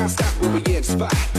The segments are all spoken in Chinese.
can't stop, we inspire.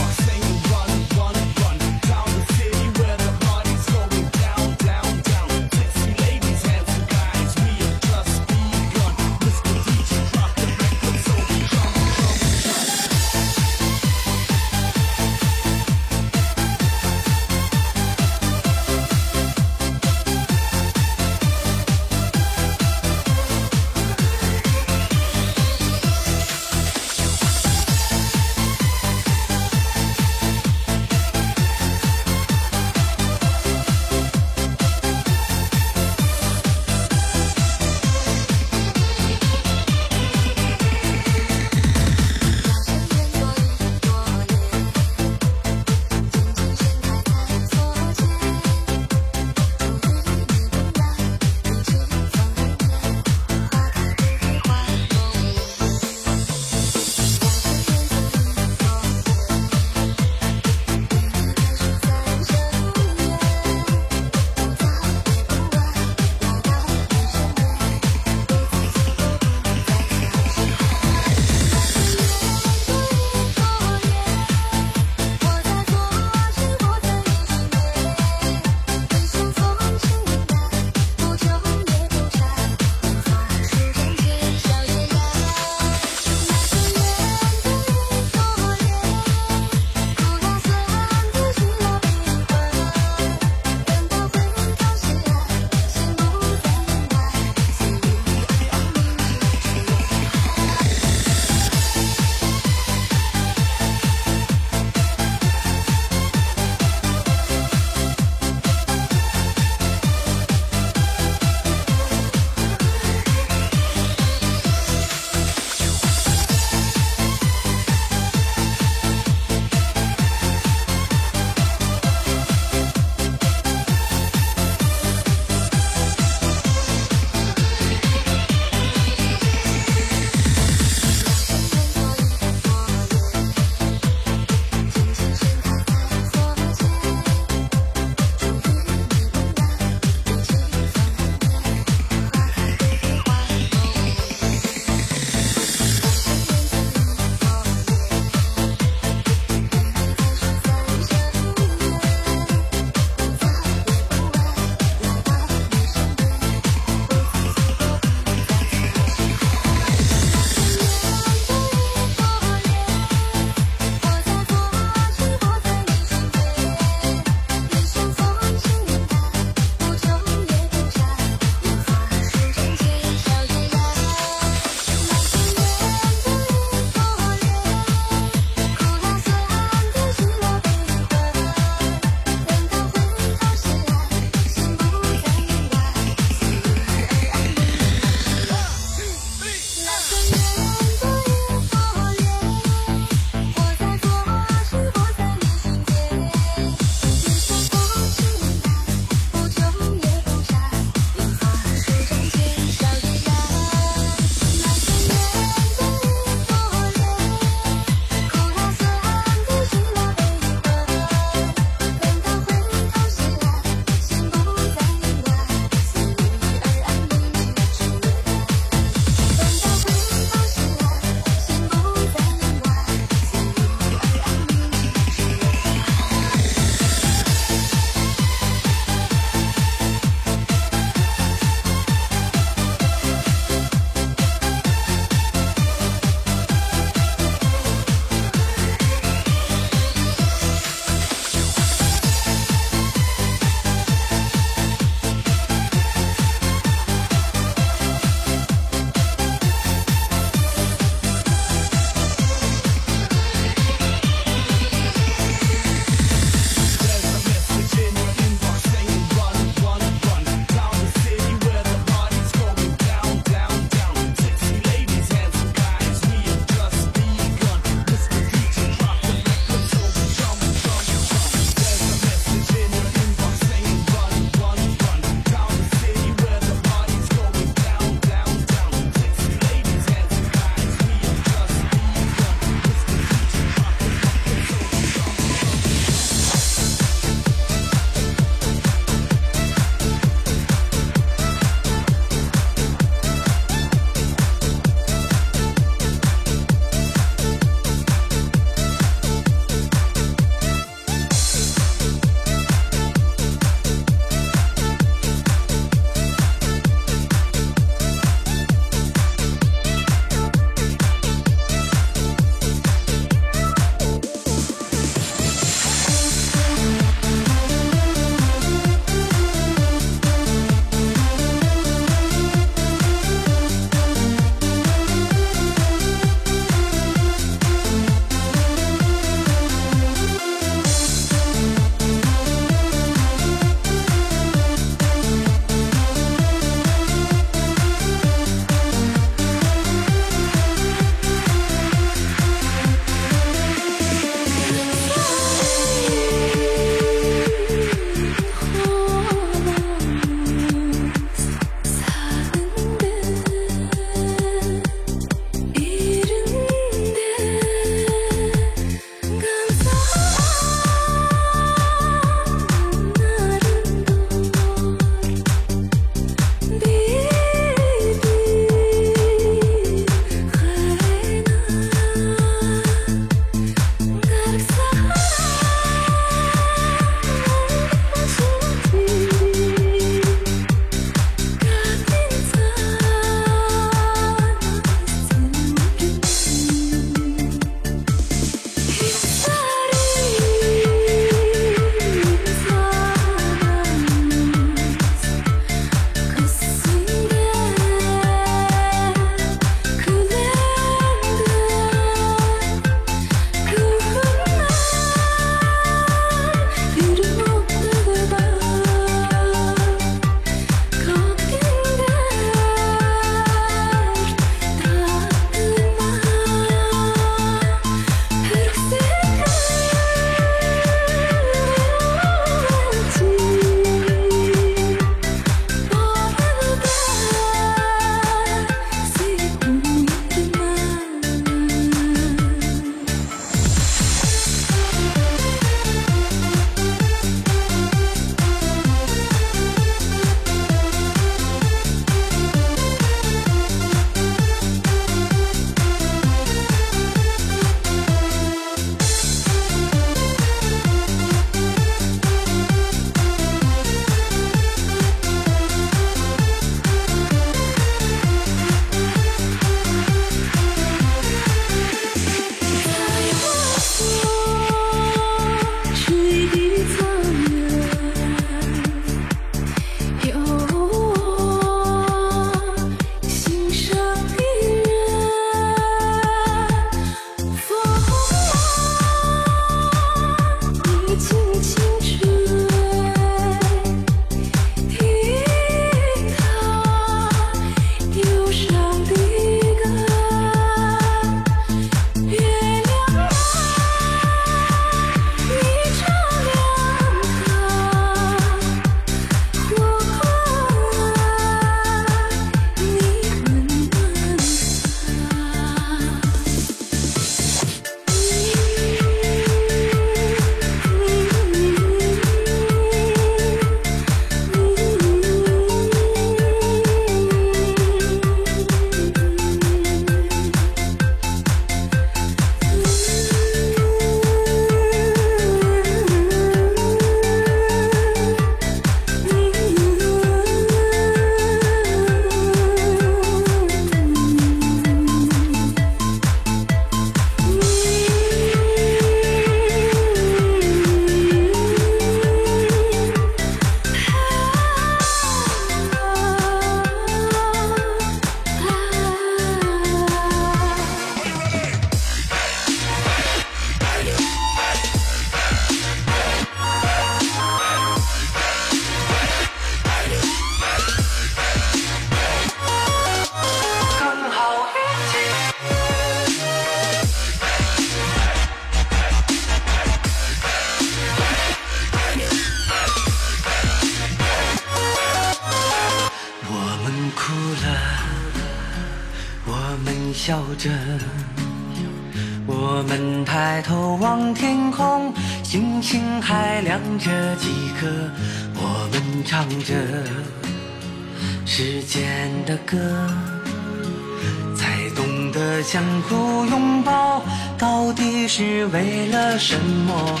相互拥抱到底是为了什么？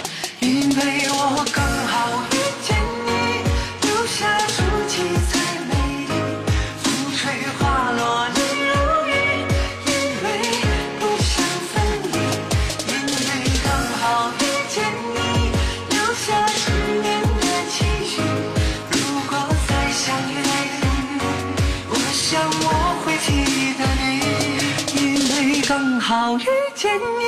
情。